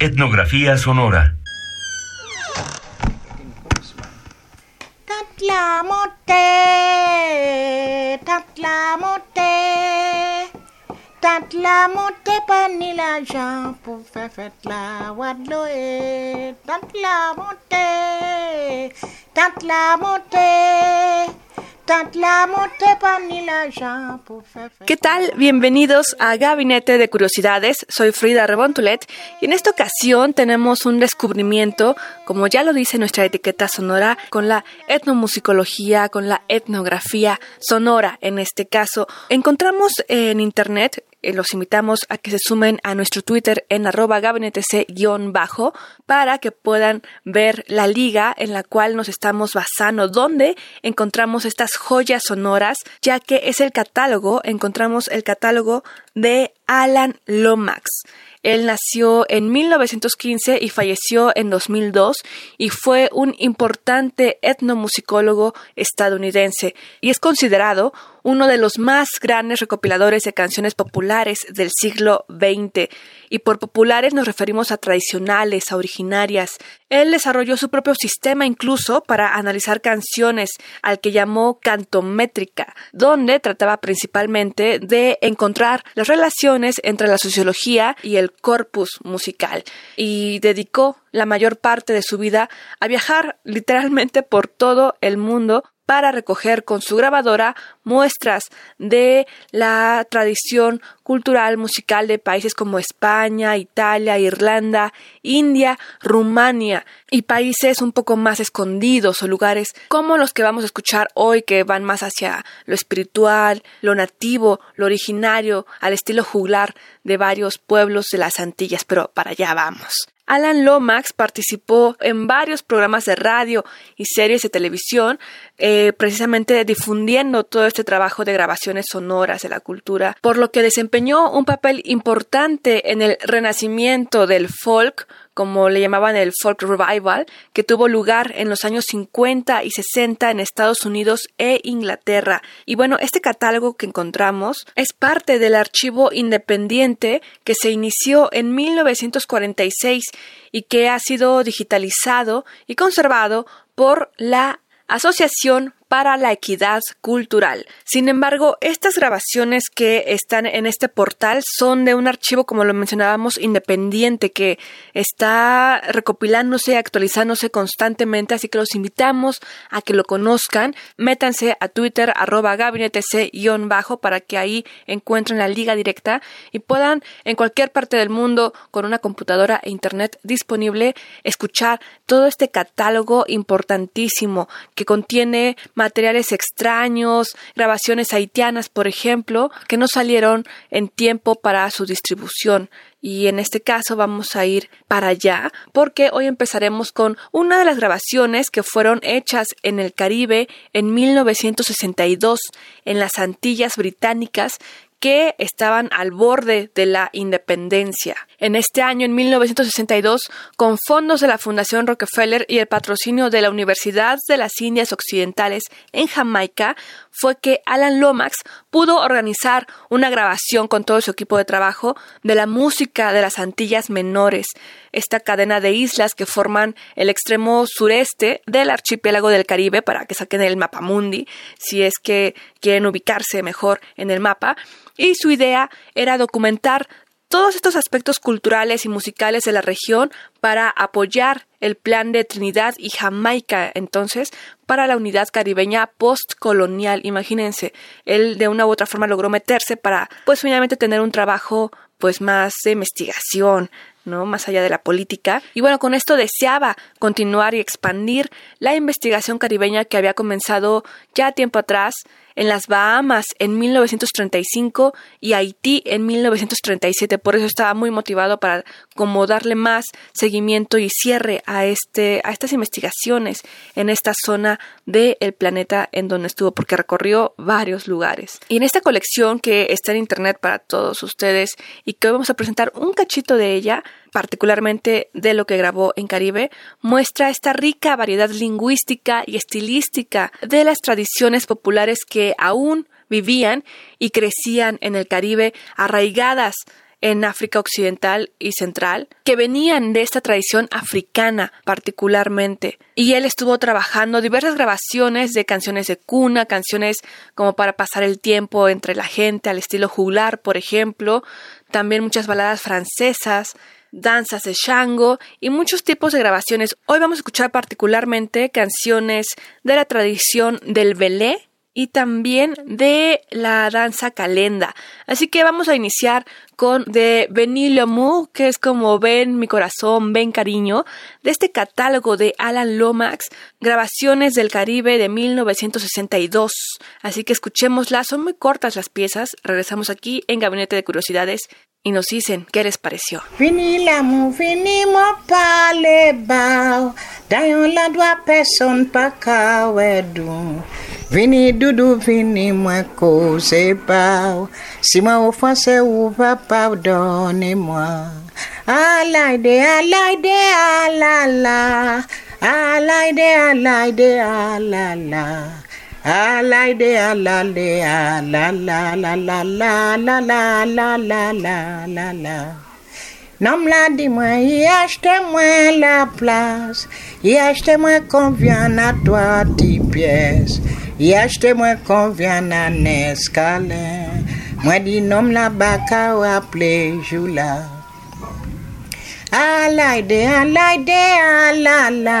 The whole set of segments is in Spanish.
Etnografía sonora. Tatlamote, tatlamote, tatlamote panila jan pour faire fête la wadloe. Tatlamote, tatlamote, ¿Qué tal? Bienvenidos a Gabinete de Curiosidades. Soy Frida Rebontulet y en esta ocasión tenemos un descubrimiento, como ya lo dice nuestra etiqueta sonora, con la etnomusicología, con la etnografía sonora en este caso. Encontramos en internet los invitamos a que se sumen a nuestro Twitter en arroba gabinetec-bajo para que puedan ver la liga en la cual nos estamos basando, donde encontramos estas joyas sonoras, ya que es el catálogo, encontramos el catálogo de Alan Lomax. Él nació en 1915 y falleció en 2002 y fue un importante etnomusicólogo estadounidense y es considerado uno de los más grandes recopiladores de canciones populares del siglo XX. Y por populares nos referimos a tradicionales, a originarias. Él desarrolló su propio sistema incluso para analizar canciones, al que llamó cantométrica, donde trataba principalmente de encontrar las relaciones entre la sociología y el corpus musical. Y dedicó la mayor parte de su vida a viajar literalmente por todo el mundo para recoger con su grabadora muestras de la tradición cultural musical de países como España, Italia, Irlanda, India, Rumania y países un poco más escondidos o lugares como los que vamos a escuchar hoy que van más hacia lo espiritual, lo nativo, lo originario, al estilo juglar de varios pueblos de las Antillas, pero para allá vamos. Alan Lomax participó en varios programas de radio y series de televisión, eh, precisamente difundiendo todo este trabajo de grabaciones sonoras de la cultura, por lo que desempeñó un papel importante en el renacimiento del folk, como le llamaban el folk revival, que tuvo lugar en los años 50 y 60 en Estados Unidos e Inglaterra. Y bueno, este catálogo que encontramos es parte del archivo independiente que se inició en 1946 y que ha sido digitalizado y conservado por la Asociación para la Equidad Cultural. Sin embargo, estas grabaciones que están en este portal son de un archivo, como lo mencionábamos, independiente que está recopilándose y actualizándose constantemente, así que los invitamos a que lo conozcan. Métanse a Twitter, arroba gabinetec-bajo para que ahí encuentren la liga directa y puedan en cualquier parte del mundo con una computadora e internet disponible escuchar todo este catálogo importantísimo que contiene materiales extraños, grabaciones haitianas, por ejemplo, que no salieron en tiempo para su distribución. Y en este caso vamos a ir para allá porque hoy empezaremos con una de las grabaciones que fueron hechas en el Caribe en 1962 en las Antillas Británicas que estaban al borde de la independencia. En este año, en 1962, con fondos de la Fundación Rockefeller y el patrocinio de la Universidad de las Indias Occidentales en Jamaica, fue que Alan Lomax pudo organizar una grabación con todo su equipo de trabajo de la música de las Antillas Menores, esta cadena de islas que forman el extremo sureste del archipiélago del Caribe, para que saquen el mapa mundi, si es que quieren ubicarse mejor en el mapa, y su idea era documentar todos estos aspectos culturales y musicales de la región para apoyar el plan de Trinidad y Jamaica entonces para la unidad caribeña postcolonial. Imagínense, él de una u otra forma logró meterse para pues finalmente tener un trabajo pues más de investigación, ¿no? Más allá de la política. Y bueno, con esto deseaba continuar y expandir la investigación caribeña que había comenzado ya tiempo atrás en las Bahamas en 1935 y Haití en 1937. Por eso estaba muy motivado para como darle más seguimiento y cierre a este a estas investigaciones en esta zona del planeta en donde estuvo porque recorrió varios lugares. Y en esta colección que está en internet para todos ustedes y que hoy vamos a presentar un cachito de ella, particularmente de lo que grabó en Caribe, muestra esta rica variedad lingüística y estilística de las tradiciones populares que aún vivían y crecían en el Caribe, arraigadas en África Occidental y Central, que venían de esta tradición africana particularmente. Y él estuvo trabajando diversas grabaciones de canciones de cuna, canciones como para pasar el tiempo entre la gente, al estilo juglar, por ejemplo, también muchas baladas francesas, danzas de Shango y muchos tipos de grabaciones. Hoy vamos a escuchar particularmente canciones de la tradición del belé y también de la danza calenda. Así que vamos a iniciar con de Benny Mu, que es como Ven mi corazón, ven cariño, de este catálogo de Alan Lomax, grabaciones del Caribe de 1962. Así que escuchémoslas, son muy cortas las piezas. Regresamos aquí en Gabinete de Curiosidades y nos dicen qué les pareció. Vini dudu vini mwako sepao Sima ufase uvapa udone mwa Alaide alaide alala. Alaide alaide alala. Alay de alay de ala la la la la la la la la la la la Nom la di mwen, yi achte mwen la plas. Yi achte mwen konvyan a toa ti pyes Yi achte mwen konvyan an eskalen Mwen di nom la baka wap le jou la Alay de alay de ala la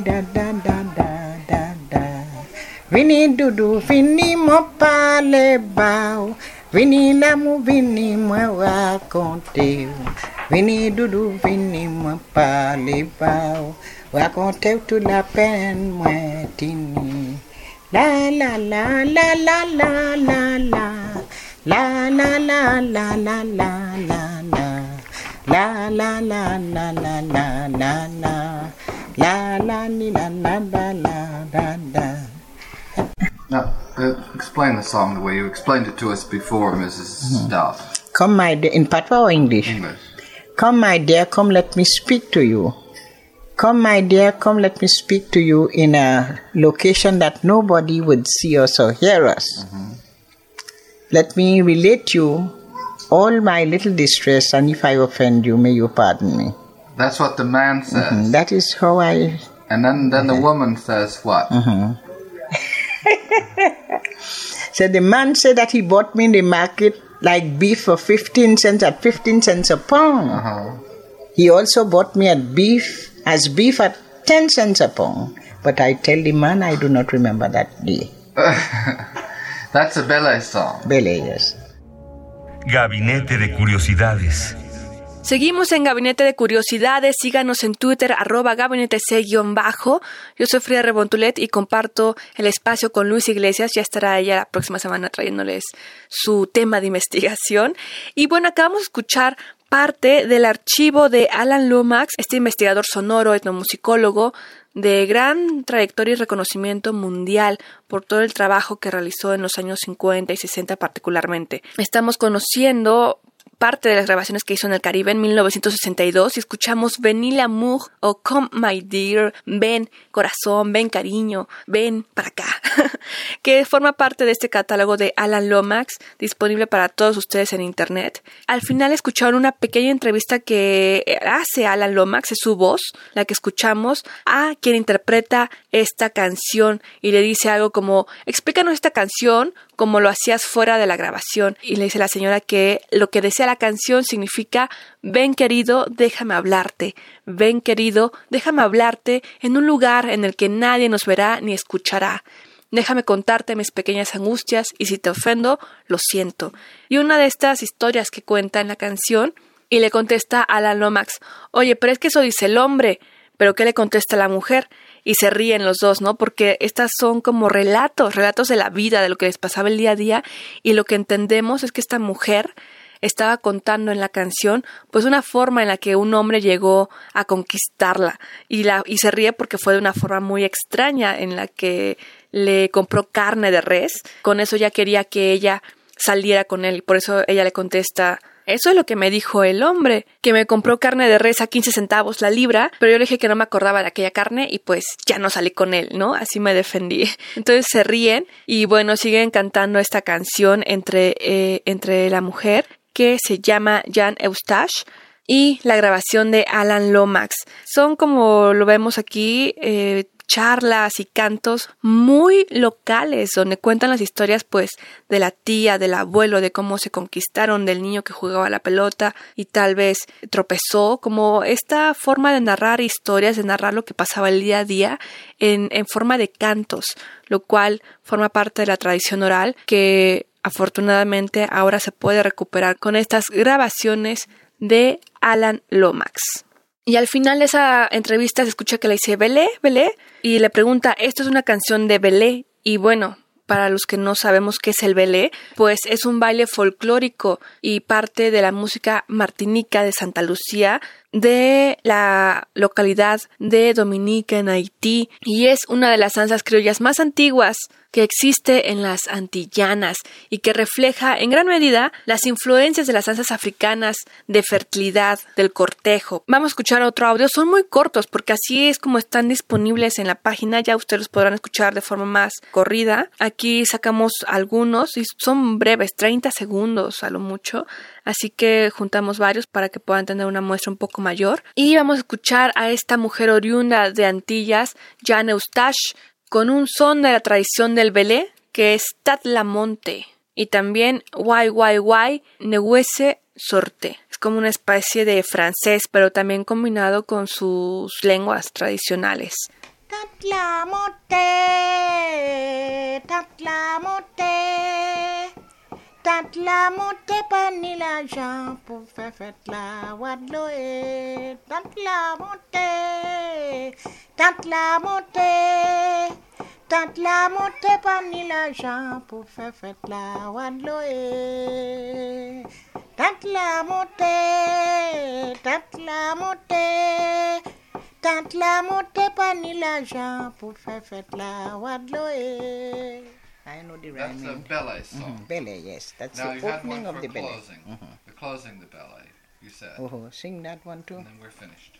da da da da da da da Vini dudu vini mo pale bao Vini l'amour vini mo raconter Vini dudu vini mo pale bao Raconter toute la peine moi tini La la la la la la la la La la la la la la la la La la la la la la la la La la ni la la la la la la Now, uh, explain the song the way you explained it to us before, Mrs. Duff. Come my dear, in Patwa or English? English. Come my dear, come let me speak to you. Come my dear, come let me speak to you in a location that nobody would see us or hear us. Let me relate you all my little distress and if I offend you, may you pardon me. That's what the man says. Mm, That is how I And then, then the woman says what? So the man said that he bought me in the market like beef for 15 cents at 15 cents a pound. Uh-huh. He also bought me at beef as beef at 10 cents a pound. But I tell the man I do not remember that day. That's a Bele song. Bele, yes. Gabinete de Curiosidades. Seguimos en Gabinete de Curiosidades. Síganos en Twitter, arroba gabinete C-bajo. Yo soy Frida Rebontulet y comparto el espacio con Luis Iglesias. Ya estará ella la próxima semana trayéndoles su tema de investigación. Y bueno, acabamos de escuchar parte del archivo de Alan Lomax, este investigador sonoro, etnomusicólogo de gran trayectoria y reconocimiento mundial por todo el trabajo que realizó en los años 50 y 60 particularmente. Estamos conociendo parte de las grabaciones que hizo en el Caribe en 1962 y escuchamos Venir l'amour o Come My Dear, ven corazón, ven cariño, ven para acá, que forma parte de este catálogo de Alan Lomax disponible para todos ustedes en internet. Al final escucharon una pequeña entrevista que hace Alan Lomax, es su voz, la que escuchamos, a quien interpreta esta canción y le dice algo como explícanos esta canción como lo hacías fuera de la grabación y le dice la señora que lo que desea la canción significa ven querido, déjame hablarte, ven querido, déjame hablarte en un lugar en el que nadie nos verá ni escuchará. Déjame contarte mis pequeñas angustias y si te ofendo, lo siento. Y una de estas historias que cuenta en la canción y le contesta a Alan Lomax, oye, pero es que eso dice el hombre, pero ¿qué le contesta la mujer? y se ríen los dos, ¿no? Porque estas son como relatos, relatos de la vida, de lo que les pasaba el día a día y lo que entendemos es que esta mujer estaba contando en la canción pues una forma en la que un hombre llegó a conquistarla y la y se ríe porque fue de una forma muy extraña en la que le compró carne de res, con eso ya quería que ella saliera con él por eso ella le contesta eso es lo que me dijo el hombre, que me compró carne de res a 15 centavos la libra, pero yo le dije que no me acordaba de aquella carne y pues ya no salí con él, ¿no? Así me defendí. Entonces se ríen y bueno, siguen cantando esta canción entre, eh, entre la mujer que se llama Jan Eustache y la grabación de Alan Lomax. Son como lo vemos aquí, eh, charlas y cantos muy locales donde cuentan las historias pues de la tía, del abuelo, de cómo se conquistaron, del niño que jugaba la pelota y tal vez tropezó, como esta forma de narrar historias, de narrar lo que pasaba el día a día en, en forma de cantos, lo cual forma parte de la tradición oral que afortunadamente ahora se puede recuperar con estas grabaciones de Alan Lomax. Y al final de esa entrevista se escucha que le dice Belé, Belé, y le pregunta, ¿esto es una canción de Belé? Y bueno, para los que no sabemos qué es el belé, pues es un baile folclórico y parte de la música martinica de Santa Lucía de la localidad de Dominica en Haití y es una de las danzas criollas más antiguas que existe en las Antillanas y que refleja en gran medida las influencias de las danzas africanas de fertilidad, del cortejo. Vamos a escuchar otro audio, son muy cortos porque así es como están disponibles en la página, ya ustedes los podrán escuchar de forma más corrida. Aquí sacamos algunos y son breves, 30 segundos a lo mucho, así que juntamos varios para que puedan tener una muestra un poco mayor. Y vamos a escuchar a esta mujer oriunda de Antillas, Jan Eustache, con un son de la tradición del belé, que es Tatlamonte, y también Guay Nehuese Sorte. Es como una especie de francés, pero también combinado con sus lenguas tradicionales. Tatlamote, tatlamote, tatlamote panila Jean pour faire fête la wadloe. Tatlamote, tatlamote, tatlamote panila Jean pour faire fête la wadloe. Tatlamote, tatlamote. Tatlamote panila Jean pour faire fête la wadloe. I know the That's a ballet song. Mhm, Ballet, yes. That's Now the opening of the ballet. closing. Mhm. The closing the ballet, you said. Oh, sing that one too. And then we're finished.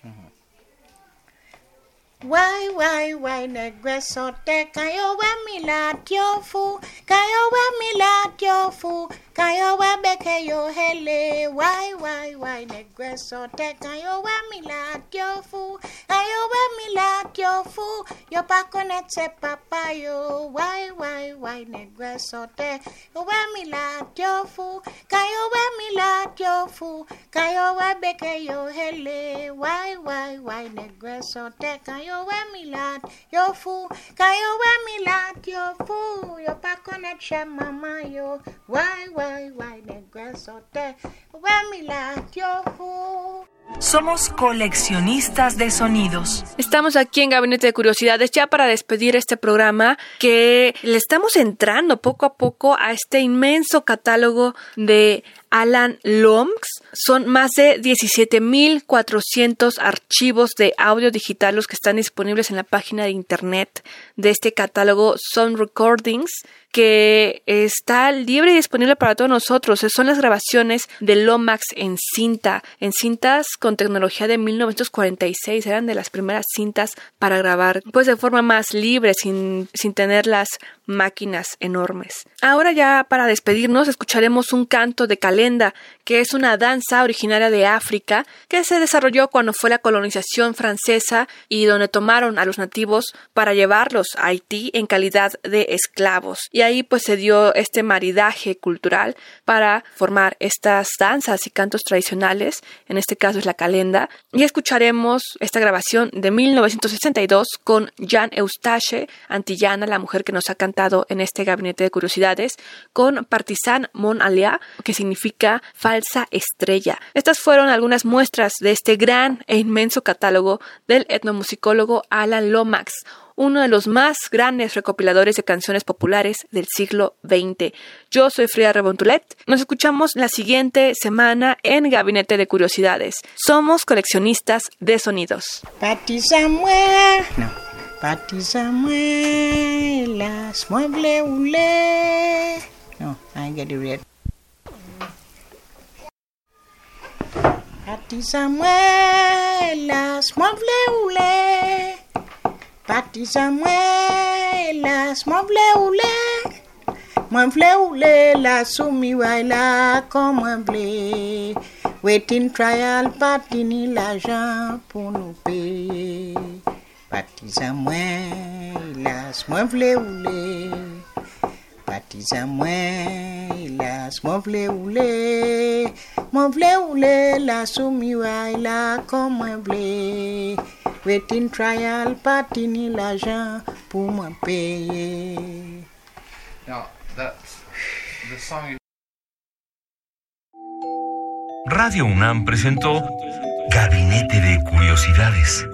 Why, Wai wai wai negresote kayowe milatiofu kayowe milatiofu kayowe bekeyo hele why why wai negresote kayowe milatiofu kayowe milatiofu yopakonetse papayo. Wai wai wai negresote kayowe milatiofu kayowe milatiofu kayowe bekeyo hele wai wai wai negresote kayo Kayo wemi lad, yo fool. Kayo wemi lad, yo fool. Yo back on that chair, mama, yo. Why, why, why, the grass out there. Wemi lad, yo fool. Somos coleccionistas de sonidos. Estamos aquí en Gabinete de Curiosidades ya para despedir este programa que le estamos entrando poco a poco a este inmenso catálogo de Alan Lomax. Son más de 17.400 archivos de audio digital los que están disponibles en la página de internet de este catálogo Sound Recordings que está libre y disponible para todos nosotros. Son las grabaciones de Lomax en cinta, en cintas con tecnología de 1946. Eran de las primeras cintas para grabar, pues de forma más libre, sin, sin tener las máquinas enormes. Ahora ya para despedirnos escucharemos un canto de calenda, que es una danza originaria de África que se desarrolló cuando fue la colonización francesa y donde tomaron a los nativos para llevarlos a Haití en calidad de esclavos. Y ahí pues se dio este maridaje cultural para formar estas danzas y cantos tradicionales, en este caso es la calenda, y escucharemos esta grabación de 1962 con Jean Eustache Antillana, la mujer que nos ha cantado en este gabinete de curiosidades, con Partisan Mon Alia, que significa falsa estrella. Estas fueron algunas muestras de este gran e inmenso catálogo del etnomusicólogo Alan Lomax, uno de los más grandes recopiladores de canciones populares del siglo XX. Yo soy Frida Rebontulet. Nos escuchamos la siguiente semana en Gabinete de Curiosidades. Somos coleccionistas de sonidos. No. Pati Samuel, las mueble ule. No, I get it right. Pati Samuel, las mueble ule. Pati Samuel, las mueble ule. Mueble ule, la sumi waila comme mueble. Waiting trial, pati ni l'argent pour nous payer. Pati Samuel, las mueble ule. Pati Samuel, las mueble ule. Mueble ule, la sumi waila comme mueble. Waiting trial, pati ni l'argent pour me payer. Now, that's the song you Radio UNAM presentó Gabinete de Curiosidades.